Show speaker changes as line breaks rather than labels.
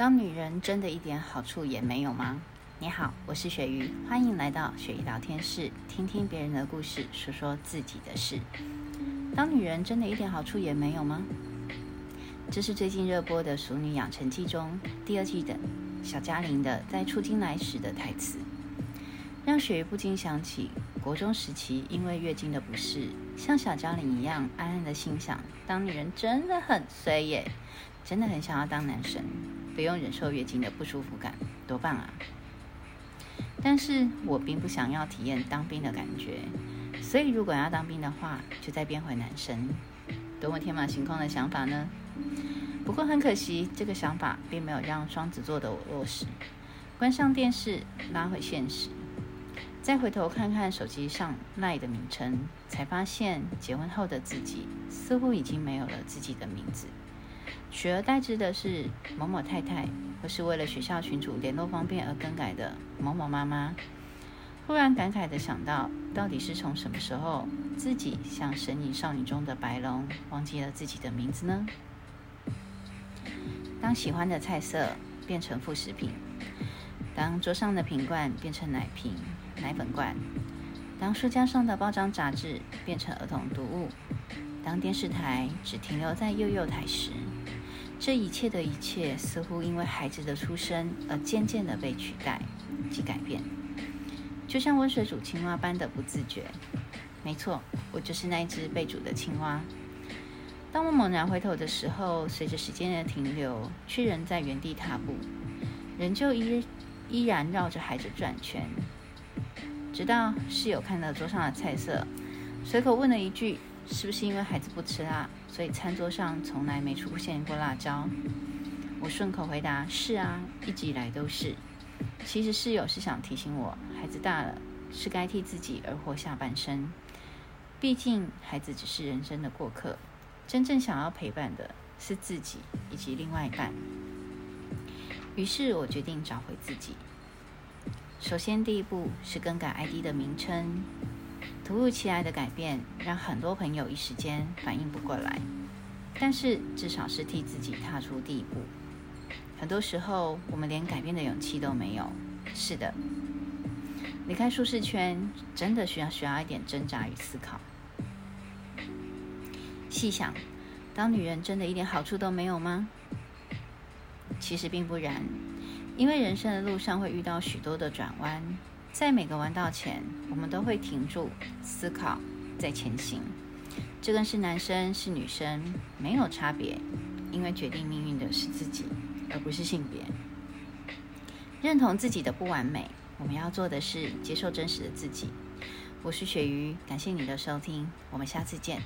当女人真的一点好处也没有吗？你好，我是雪鱼，欢迎来到雪鱼聊天室，听听别人的故事，说说自己的事。当女人真的一点好处也没有吗？这是最近热播的《熟女养成记》中第二季的小嘉玲的在出京来时的台词，让雪鱼不禁想起国中时期因为月经的不适，像小嘉玲一样暗暗的心想：当女人真的很衰耶，真的很想要当男生。不用忍受月经的不舒服感，多棒啊！但是我并不想要体验当兵的感觉，所以如果要当兵的话，就再变回男生，多么天马行空的想法呢？不过很可惜，这个想法并没有让双子座的我落实。关上电视，拉回现实，再回头看看手机上赖的名称，才发现结婚后的自己似乎已经没有了自己的名字。取而代之的是某某太太，或是为了学校群主联络方便而更改的某某妈妈。忽然感慨的想到，到底是从什么时候，自己像神隐少女中的白龙，忘记了自己的名字呢？当喜欢的菜色变成副食品，当桌上的瓶罐变成奶瓶、奶粉罐，当书架上的包装杂志变成儿童读物，当电视台只停留在幼幼台时。这一切的一切，似乎因为孩子的出生而渐渐的被取代及改变，就像温水煮青蛙般的不自觉。没错，我就是那一只被煮的青蛙。当我猛然回头的时候，随着时间的停留，却仍在原地踏步，仍旧依依然绕着孩子转圈。直到室友看到桌上的菜色，随口问了一句。是不是因为孩子不吃辣，所以餐桌上从来没出现过辣椒？我顺口回答：“是啊，一直以来都是。”其实室友是想提醒我，孩子大了，是该替自己而活下半生。毕竟孩子只是人生的过客，真正想要陪伴的是自己以及另外一半。于是我决定找回自己。首先，第一步是更改 ID 的名称。突如其来的改变让很多朋友一时间反应不过来，但是至少是替自己踏出第一步。很多时候，我们连改变的勇气都没有。是的，离开舒适圈真的需要需要一点挣扎与思考。细想，当女人真的一点好处都没有吗？其实并不然，因为人生的路上会遇到许多的转弯。在每个弯道前，我们都会停住思考，再前行。这跟是男生是女生没有差别，因为决定命运的是自己，而不是性别。认同自己的不完美，我们要做的是接受真实的自己。我是鳕鱼，感谢你的收听，我们下次见。